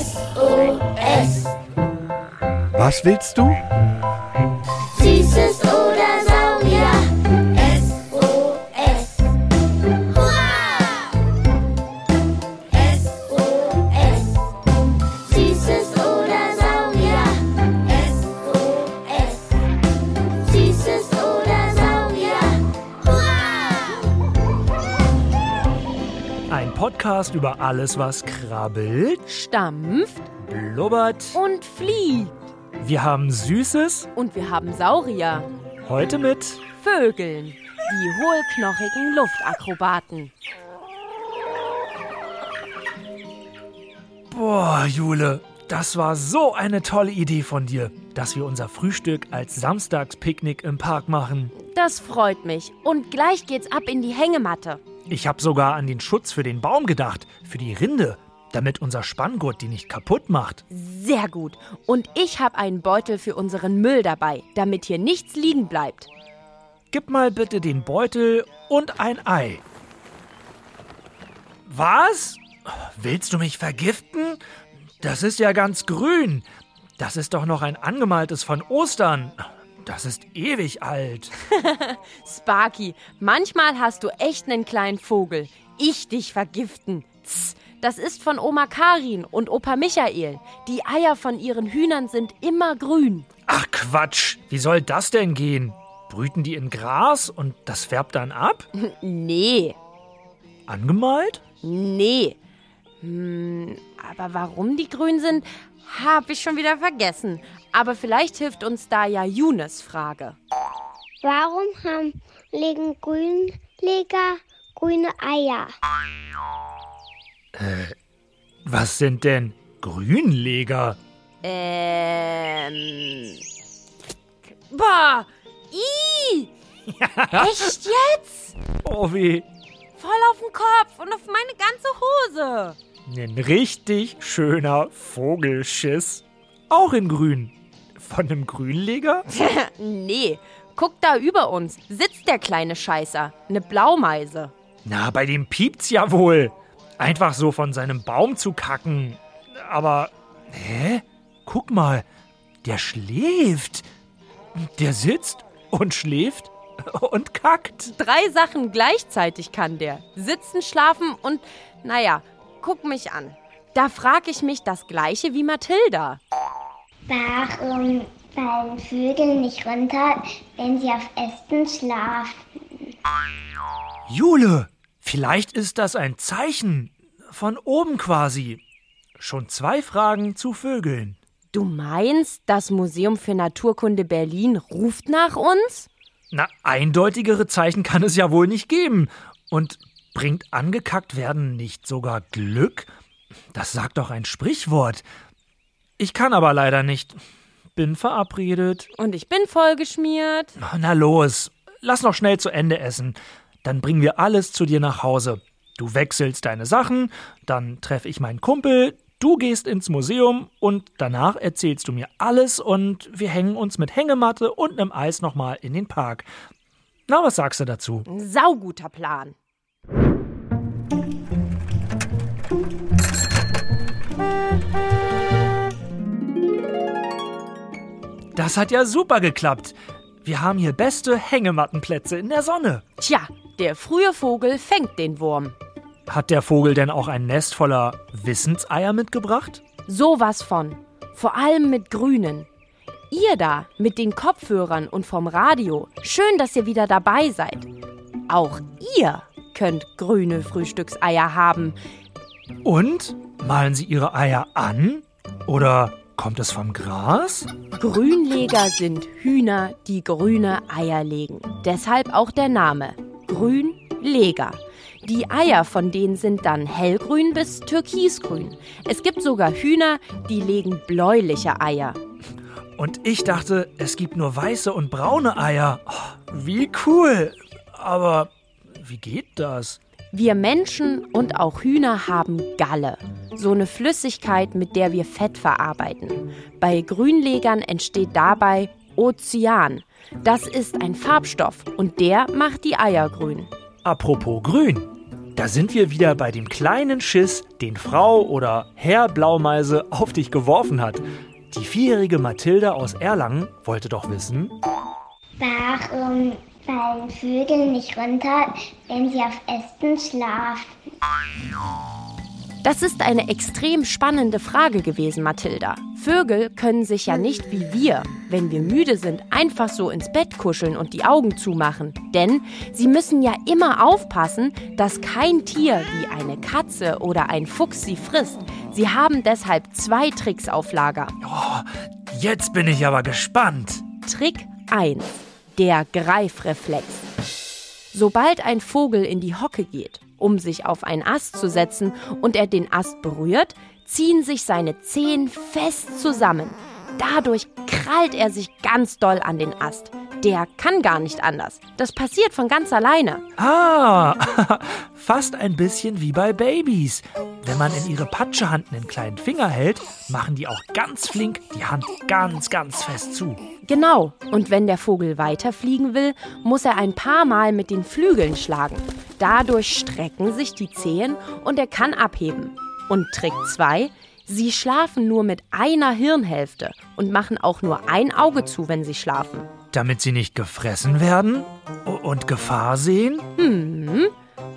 SOS. Was willst du? Podcast über alles, was krabbelt, stampft blubbert. und fliegt. Wir haben Süßes, Und wir haben Saurier, heute mit Vögeln, die hohlknochigen Luftakrobaten. Boah, Jule, das war so eine tolle Idee von dir, dass wir unser Frühstück als Samstagspicknick im Park machen. Das freut mich. Und gleich geht's ab in die Hängematte. Ich habe sogar an den Schutz für den Baum gedacht, für die Rinde, damit unser Spanngurt die nicht kaputt macht. Sehr gut. Und ich habe einen Beutel für unseren Müll dabei, damit hier nichts liegen bleibt. Gib mal bitte den Beutel und ein Ei. Was? Willst du mich vergiften? Das ist ja ganz grün. Das ist doch noch ein angemaltes von Ostern. Das ist ewig alt. Sparky, manchmal hast du echt einen kleinen Vogel. Ich dich vergiften. Tss, das ist von Oma Karin und Opa Michael. Die Eier von ihren Hühnern sind immer grün. Ach Quatsch, wie soll das denn gehen? Brüten die in Gras und das färbt dann ab? Nee, Angemalt? nee. Hm, aber warum die grün sind, habe ich schon wieder vergessen. Aber vielleicht hilft uns da ja Junes Frage. Warum haben, legen Grünleger grüne Eier? Was sind denn Grünleger? Ähm. Boah! I! Echt jetzt? Oh weh, Voll auf den Kopf und auf meine ganze Hose. Ein richtig schöner Vogelschiss. Auch in grün. Von einem Grünleger? Nee, guck da über uns. Sitzt der kleine Scheißer. Eine Blaumeise. Na, bei dem piept's ja wohl. Einfach so von seinem Baum zu kacken. Aber, hä? Guck mal, der schläft. Der sitzt und schläft und kackt. Drei Sachen gleichzeitig kann der. Sitzen, schlafen und, naja, guck mich an. Da frag ich mich das gleiche wie Mathilda. Warum fallen Vögel nicht runter, wenn sie auf Ästen schlafen? Jule, vielleicht ist das ein Zeichen. Von oben quasi. Schon zwei Fragen zu Vögeln. Du meinst, das Museum für Naturkunde Berlin ruft nach uns? Na, eindeutigere Zeichen kann es ja wohl nicht geben. Und bringt angekackt werden nicht sogar Glück? Das sagt doch ein Sprichwort. Ich kann aber leider nicht. Bin verabredet. Und ich bin vollgeschmiert. Na los, lass noch schnell zu Ende essen. Dann bringen wir alles zu dir nach Hause. Du wechselst deine Sachen, dann treffe ich meinen Kumpel, du gehst ins Museum und danach erzählst du mir alles und wir hängen uns mit Hängematte und einem Eis nochmal in den Park. Na, was sagst du dazu? Ein sauguter Plan. Das hat ja super geklappt. Wir haben hier beste Hängemattenplätze in der Sonne. Tja, der frühe Vogel fängt den Wurm. Hat der Vogel denn auch ein Nest voller Wissenseier mitgebracht? Sowas von. Vor allem mit grünen. Ihr da mit den Kopfhörern und vom Radio. Schön, dass ihr wieder dabei seid. Auch ihr könnt grüne Frühstückseier haben. Und? Malen sie ihre Eier an? Oder kommt es vom Gras? Grünleger sind Hühner, die grüne Eier legen. Deshalb auch der Name. Grünleger. Die Eier von denen sind dann hellgrün bis türkisgrün. Es gibt sogar Hühner, die legen bläuliche Eier. Und ich dachte, es gibt nur weiße und braune Eier. Oh, wie cool. Aber wie geht das? Wir Menschen und auch Hühner haben Galle. So eine Flüssigkeit, mit der wir Fett verarbeiten. Bei Grünlegern entsteht dabei Ozean. Das ist ein Farbstoff und der macht die Eier grün. Apropos grün. Da sind wir wieder bei dem kleinen Schiss, den Frau oder Herr Blaumeise auf dich geworfen hat. Die vierjährige Mathilda aus Erlangen wollte doch wissen, Warum fallen Vögel nicht runter, wenn sie auf Ästen schlafen? Das ist eine extrem spannende Frage gewesen, Mathilda. Vögel können sich ja nicht wie wir, wenn wir müde sind, einfach so ins Bett kuscheln und die Augen zumachen. Denn sie müssen ja immer aufpassen, dass kein Tier wie eine Katze oder ein Fuchs sie frisst. Sie haben deshalb zwei Tricks auf Lager. jetzt bin ich aber gespannt. Trick 1. Der Greifreflex. Sobald ein Vogel in die Hocke geht, um sich auf einen Ast zu setzen und er den Ast berührt, ziehen sich seine Zehen fest zusammen. Dadurch krallt er sich ganz doll an den Ast. Der kann gar nicht anders. Das passiert von ganz alleine. Ah, fast ein bisschen wie bei Babys. Wenn man in ihre Patschehand einen kleinen Finger hält, machen die auch ganz flink die Hand ganz, ganz fest zu. Genau. Und wenn der Vogel weiterfliegen will, muss er ein paar Mal mit den Flügeln schlagen. Dadurch strecken sich die Zehen und er kann abheben. Und Trick 2. Sie schlafen nur mit einer Hirnhälfte und machen auch nur ein Auge zu, wenn sie schlafen. Damit sie nicht gefressen werden und Gefahr sehen?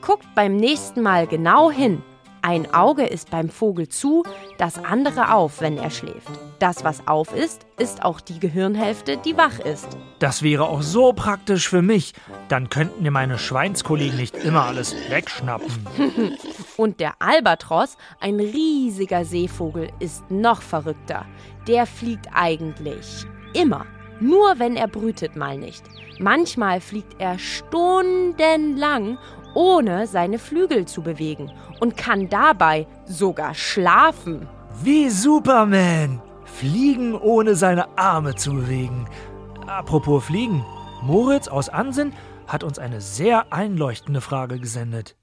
Guckt beim nächsten Mal genau hin. Ein Auge ist beim Vogel zu, das andere auf, wenn er schläft. Das, was auf ist, ist auch die Gehirnhälfte, die wach ist. Das wäre auch so praktisch für mich. Dann könnten mir meine Schweinskollegen nicht immer alles wegschnappen. Und der Albatros, ein riesiger Seevogel, ist noch verrückter. Der fliegt eigentlich immer. Nur wenn er brütet mal nicht. Manchmal fliegt er stundenlang, ohne seine Flügel zu bewegen und kann dabei sogar schlafen. Wie Superman. Fliegen ohne seine Arme zu bewegen. Apropos Fliegen. Moritz aus Ansinn hat uns eine sehr einleuchtende Frage gesendet.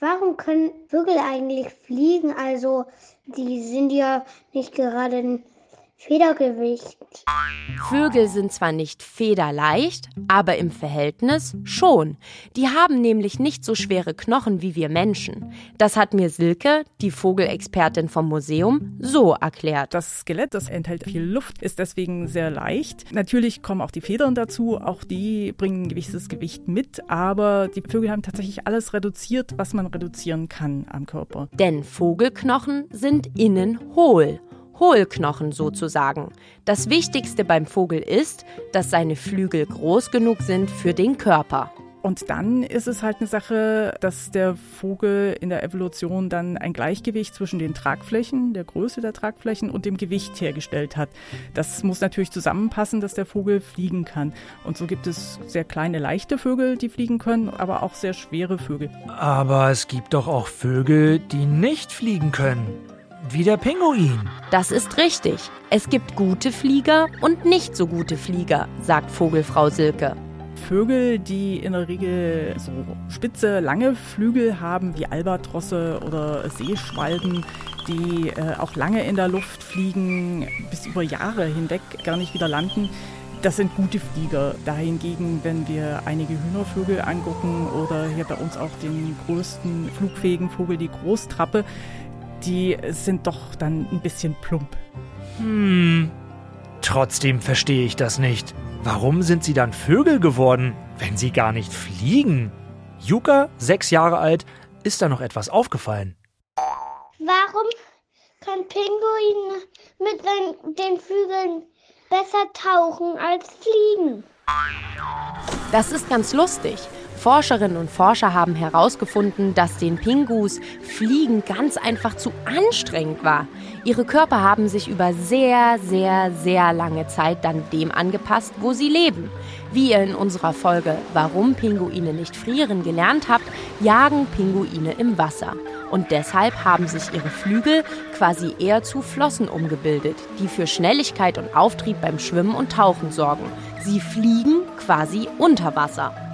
Warum können Vögel eigentlich fliegen? Also, die sind ja nicht gerade ein Federgewicht. Vögel sind zwar nicht federleicht, aber im Verhältnis schon. Die haben nämlich nicht so schwere Knochen wie wir Menschen. Das hat mir Silke, die Vogelexpertin vom Museum, so erklärt. Das Skelett, das enthält viel Luft, ist deswegen sehr leicht. Natürlich kommen auch die Federn dazu, auch die bringen ein gewisses Gewicht mit, aber die Vögel haben tatsächlich alles reduziert, was man reduzieren kann am Körper. Denn Vogelknochen sind innen hohl. Hohlknochen sozusagen. Das Wichtigste beim Vogel ist, dass seine Flügel groß genug sind für den Körper. Und dann ist es halt eine Sache, dass der Vogel in der Evolution dann ein Gleichgewicht zwischen den Tragflächen, der Größe der Tragflächen und dem Gewicht hergestellt hat. Das muss natürlich zusammenpassen, dass der Vogel fliegen kann. Und so gibt es sehr kleine, leichte Vögel, die fliegen können, aber auch sehr schwere Vögel. Aber es gibt doch auch Vögel, die nicht fliegen können. Wie der Pinguin. Das ist richtig. Es gibt gute Flieger und nicht so gute Flieger, sagt Vogelfrau Silke. Vögel, die in der Regel so spitze, lange Flügel haben, wie Albatrosse oder Seeschwalben, die äh, auch lange in der Luft fliegen, bis über Jahre hinweg gar nicht wieder landen. Das sind gute Flieger. Dahingegen, wenn wir einige Hühnervögel angucken oder hier bei uns auch den größten flugfähigen Vogel, die Großtrappe, die sind doch dann ein bisschen plump. Hm. Trotzdem verstehe ich das nicht. Warum sind sie dann Vögel geworden, wenn sie gar nicht fliegen? Yuka, sechs Jahre alt, ist da noch etwas aufgefallen. Warum kann Pinguin mit seinen, den Flügeln besser tauchen als fliegen? Das ist ganz lustig. Forscherinnen und Forscher haben herausgefunden, dass den Pingus Fliegen ganz einfach zu anstrengend war. Ihre Körper haben sich über sehr, sehr, sehr lange Zeit dann dem angepasst, wo sie leben. Wie ihr in unserer Folge Warum Pinguine nicht frieren gelernt habt, jagen Pinguine im Wasser. Und deshalb haben sich ihre Flügel quasi eher zu Flossen umgebildet, die für Schnelligkeit und Auftrieb beim Schwimmen und Tauchen sorgen. Sie fliegen quasi unter Wasser.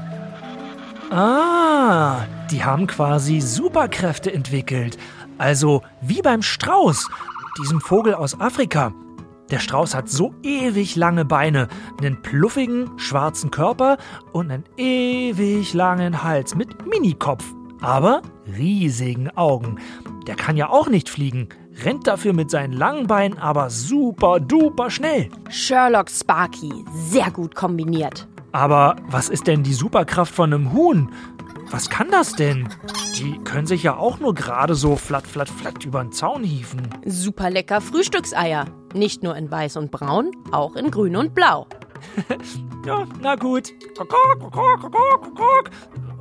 Ah, die haben quasi Superkräfte entwickelt. Also wie beim Strauß, diesem Vogel aus Afrika. Der Strauß hat so ewig lange Beine, einen pluffigen schwarzen Körper und einen ewig langen Hals mit Minikopf, aber riesigen Augen. Der kann ja auch nicht fliegen, rennt dafür mit seinen langen Beinen aber super duper schnell. Sherlock Sparky, sehr gut kombiniert. Aber was ist denn die Superkraft von einem Huhn? Was kann das denn? Die können sich ja auch nur gerade so flatt, flatt, flatt über den Zaun hieven. Super lecker Frühstückseier. Nicht nur in weiß und braun, auch in grün und blau. Ja, na gut.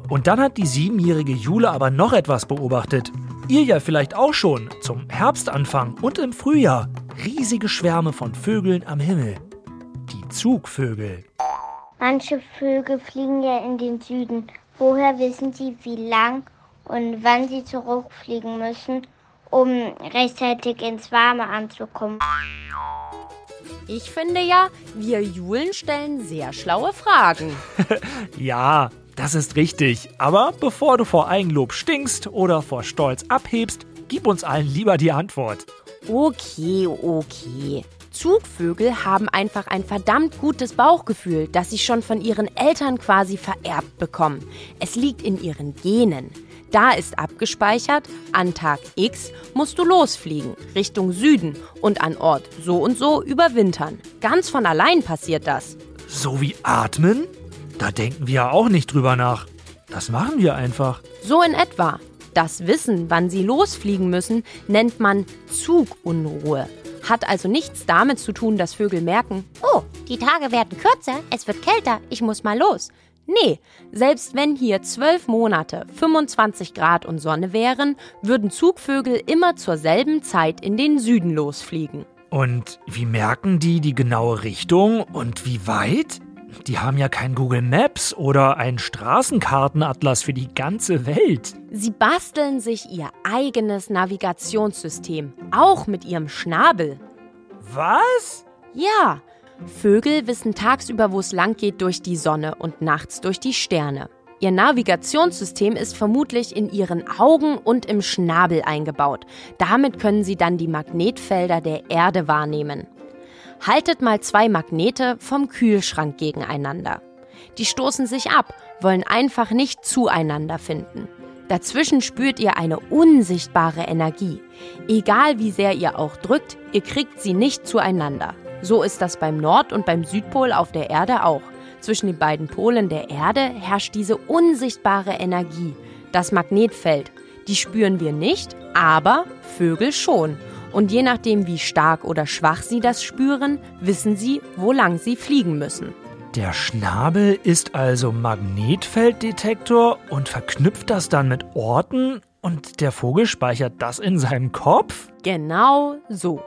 Und dann hat die siebenjährige Jule aber noch etwas beobachtet. Ihr ja vielleicht auch schon zum Herbstanfang und im Frühjahr. Riesige Schwärme von Vögeln am Himmel. Die Zugvögel. Manche Vögel fliegen ja in den Süden. Woher wissen Sie, wie lang und wann Sie zurückfliegen müssen, um rechtzeitig ins Warme anzukommen? Ich finde ja, wir Julen stellen sehr schlaue Fragen. Ja, das ist richtig. Aber bevor du vor Eigenlob stinkst oder vor Stolz abhebst, gib uns allen lieber die Antwort. Okay, okay. Zugvögel haben einfach ein verdammt gutes Bauchgefühl, das sie schon von ihren Eltern quasi vererbt bekommen. Es liegt in ihren Genen. Da ist abgespeichert, an Tag X musst du losfliegen, Richtung Süden und an Ort so und so überwintern. Ganz von allein passiert das. So wie atmen? Da denken wir ja auch nicht drüber nach. Das machen wir einfach. So in etwa. Das Wissen, wann sie losfliegen müssen, nennt man Zugunruhe. Hat also nichts damit zu tun, dass Vögel merken, Oh, die Tage werden kürzer, es wird kälter, ich muss mal los. nee, selbst wenn hier zwölf Monate 25 Grad und Sonne wären, würden Zugvögel immer zur selben Zeit in den Süden losfliegen. Und wie merken die die genaue Richtung und wie weit? Die haben ja kein Google Maps oder einen Straßenkartenatlas für die ganze Welt. Sie basteln sich ihr eigenes Navigationssystem, auch mit ihrem Schnabel. Was? Ja, Vögel wissen tagsüber, wo es lang geht, durch die Sonne und nachts durch die Sterne. Ihr Navigationssystem ist vermutlich in ihren Augen und im Schnabel eingebaut. Damit können sie dann die Magnetfelder der Erde wahrnehmen. Haltet mal zwei Magnete vom Kühlschrank gegeneinander. Die stoßen sich ab, wollen einfach nicht zueinander finden. Dazwischen spürt ihr eine unsichtbare Energie. Egal wie sehr ihr auch drückt, ihr kriegt sie nicht zueinander. So ist das beim Nord- und beim Südpol auf der Erde auch. Zwischen den beiden Polen der Erde herrscht diese unsichtbare Energie, das Magnetfeld. Die spüren wir nicht, aber Vögel schon. Und je nachdem, wie stark oder schwach sie das spüren, wissen sie, wo lang sie fliegen müssen. Der Schnabel ist also Magnetfelddetektor und verknüpft das dann mit Orten und der Vogel speichert das in seinem Kopf? Genau so.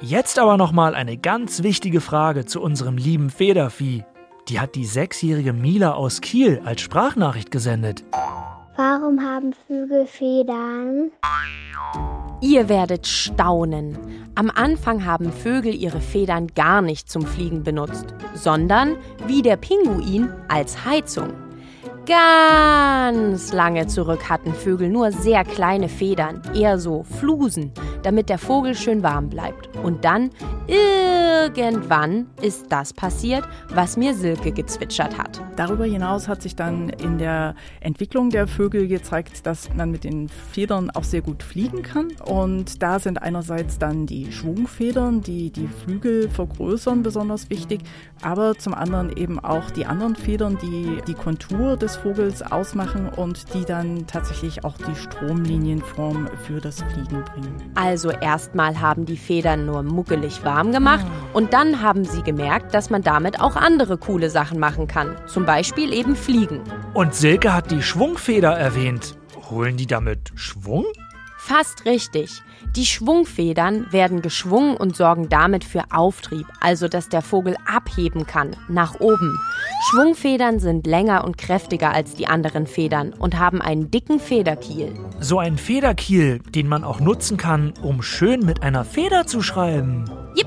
Jetzt aber nochmal eine ganz wichtige Frage zu unserem lieben Federvieh. Die hat die sechsjährige Mila aus Kiel als Sprachnachricht gesendet. Warum haben Vögel Federn? Ihr werdet staunen. Am Anfang haben Vögel ihre Federn gar nicht zum Fliegen benutzt, sondern, wie der Pinguin, als Heizung. Ganz lange zurück hatten Vögel nur sehr kleine Federn, eher so Flusen, damit der Vogel schön warm bleibt. Und dann, irgendwann, ist das passiert, was mir Silke gezwitschert hat. Darüber hinaus hat sich dann in der Entwicklung der Vögel gezeigt, dass man mit den Federn auch sehr gut fliegen kann. Und da sind einerseits dann die Schwungfedern, die die Flügel vergrößern, besonders wichtig, aber zum anderen eben auch die anderen Federn, die die Kontur des Vogels ausmachen und die dann tatsächlich auch die Stromlinienform für das Fliegen bringen. Also erstmal haben die Federn nur muckelig warm gemacht und dann haben sie gemerkt, dass man damit auch andere coole Sachen machen kann. Zum Beispiel eben fliegen. Und Silke hat die Schwungfeder erwähnt. Holen die damit Schwung? Fast richtig. Die Schwungfedern werden geschwungen und sorgen damit für Auftrieb, also dass der Vogel abheben kann, nach oben. Schwungfedern sind länger und kräftiger als die anderen Federn und haben einen dicken Federkiel. So ein Federkiel, den man auch nutzen kann, um schön mit einer Feder zu schreiben. Jipp.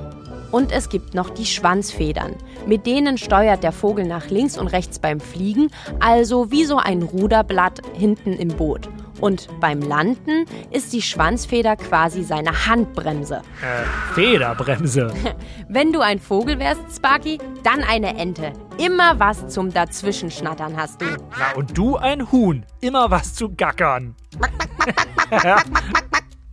Und es gibt noch die Schwanzfedern. Mit denen steuert der Vogel nach links und rechts beim Fliegen, also wie so ein Ruderblatt hinten im Boot. Und beim Landen ist die Schwanzfeder quasi seine Handbremse. Äh, Federbremse. Wenn du ein Vogel wärst, Sparky, dann eine Ente. Immer was zum Dazwischenschnattern hast du. Na, und du ein Huhn. Immer was zu gackern.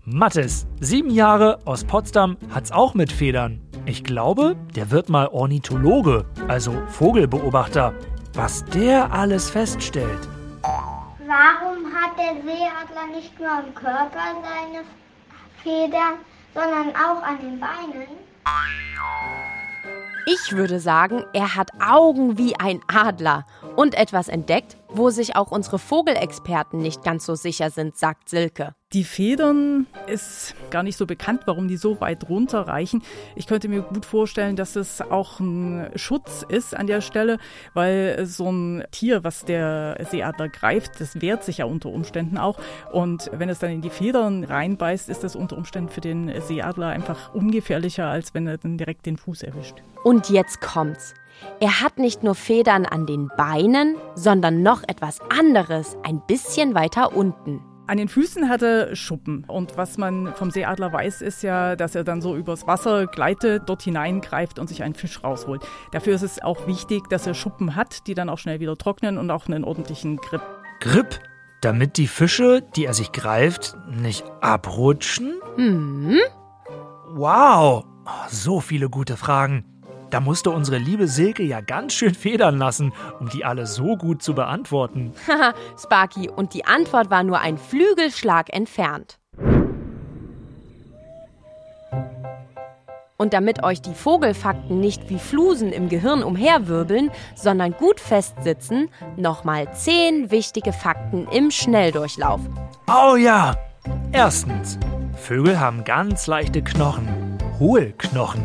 Mattes, sieben Jahre aus Potsdam, hat's auch mit Federn. Ich glaube, der wird mal Ornithologe, also Vogelbeobachter. Was der alles feststellt. Warum hat der Seeadler nicht nur am Körper seine Federn, sondern auch an den Beinen? Ich würde sagen, er hat Augen wie ein Adler und etwas entdeckt, wo sich auch unsere Vogelexperten nicht ganz so sicher sind, sagt Silke. Die Federn ist gar nicht so bekannt, warum die so weit runterreichen. Ich könnte mir gut vorstellen, dass es auch ein Schutz ist an der Stelle, weil so ein Tier, was der Seeadler greift, das wehrt sich ja unter Umständen auch. Und wenn es dann in die Federn reinbeißt, ist das unter Umständen für den Seeadler einfach ungefährlicher, als wenn er dann direkt den Fuß erwischt. Und jetzt kommt's. Er hat nicht nur Federn an den Beinen, sondern noch etwas anderes, ein bisschen weiter unten. An den Füßen hat er Schuppen. Und was man vom Seeadler weiß, ist ja, dass er dann so übers Wasser gleitet, dort hineingreift und sich einen Fisch rausholt. Dafür ist es auch wichtig, dass er Schuppen hat, die dann auch schnell wieder trocknen und auch einen ordentlichen Grip. Grip? Damit die Fische, die er sich greift, nicht abrutschen? Hm? Wow, so viele gute Fragen. Da musste unsere liebe Silke ja ganz schön federn lassen, um die alle so gut zu beantworten. Haha, Sparky, und die Antwort war nur ein Flügelschlag entfernt. Und damit euch die Vogelfakten nicht wie Flusen im Gehirn umherwirbeln, sondern gut festsitzen, nochmal zehn wichtige Fakten im Schnelldurchlauf. Oh ja! Erstens, Vögel haben ganz leichte Knochen, Hohlknochen.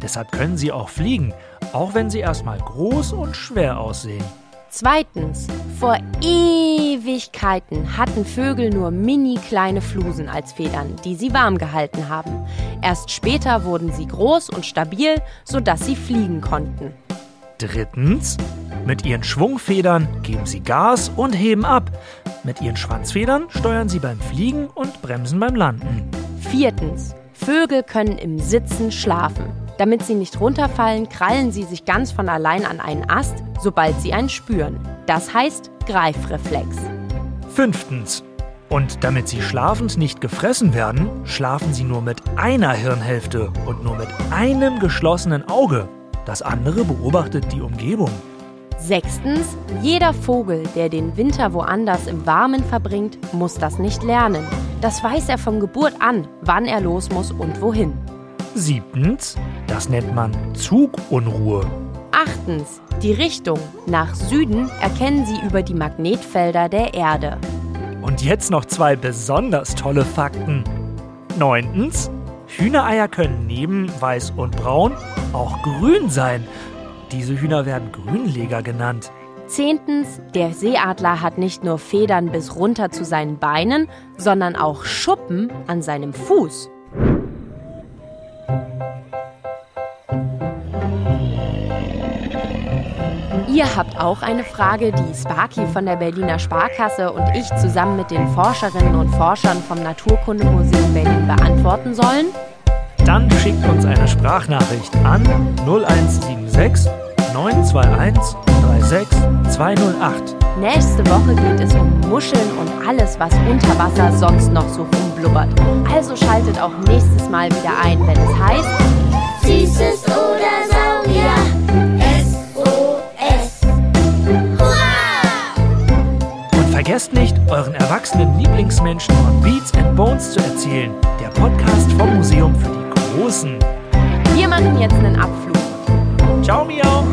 Deshalb können sie auch fliegen, auch wenn sie erstmal groß und schwer aussehen. Zweitens, vor Ewigkeiten hatten Vögel nur mini kleine Flusen als Federn, die sie warm gehalten haben. Erst später wurden sie groß und stabil, sodass sie fliegen konnten. Drittens, mit ihren Schwungfedern geben sie Gas und heben ab. Mit ihren Schwanzfedern steuern sie beim Fliegen und bremsen beim Landen. Viertens, Vögel können im Sitzen schlafen. Damit sie nicht runterfallen, krallen sie sich ganz von allein an einen Ast, sobald sie einen spüren. Das heißt Greifreflex. Fünftens, und damit sie schlafend nicht gefressen werden, schlafen sie nur mit einer Hirnhälfte und nur mit einem geschlossenen Auge. Das andere beobachtet die Umgebung. Sechstens, jeder Vogel, der den Winter woanders im Warmen verbringt, muss das nicht lernen. Das weiß er von Geburt an, wann er los muss und wohin. Siebtens, das nennt man Zugunruhe. Achtens, die Richtung nach Süden erkennen sie über die Magnetfelder der Erde. Und jetzt noch zwei besonders tolle Fakten. Neuntens, Hühnereier können neben weiß und braun auch grün sein. Diese Hühner werden Grünleger genannt. Zehntens, der Seeadler hat nicht nur Federn bis runter zu seinen Beinen, sondern auch Schuppen an seinem Fuß. Ihr habt auch eine Frage, die Sparky von der Berliner Sparkasse und ich zusammen mit den Forscherinnen und Forschern vom Naturkundemuseum Berlin beantworten sollen? Dann schickt uns eine Sprachnachricht an 0176 921 36 208. Nächste Woche geht es um Muscheln und alles, was unter Wasser sonst noch so rumblubbert. Also schaltet auch nächstes Mal wieder ein, wenn es heißt Süßes oder Saurier. SOS. Hurra! Und vergesst nicht, euren erwachsenen Lieblingsmenschen von Beats and Bones zu erzählen. Der Podcast vom Museum für die Großen. Wir machen jetzt einen Abflug. Ciao, Miau!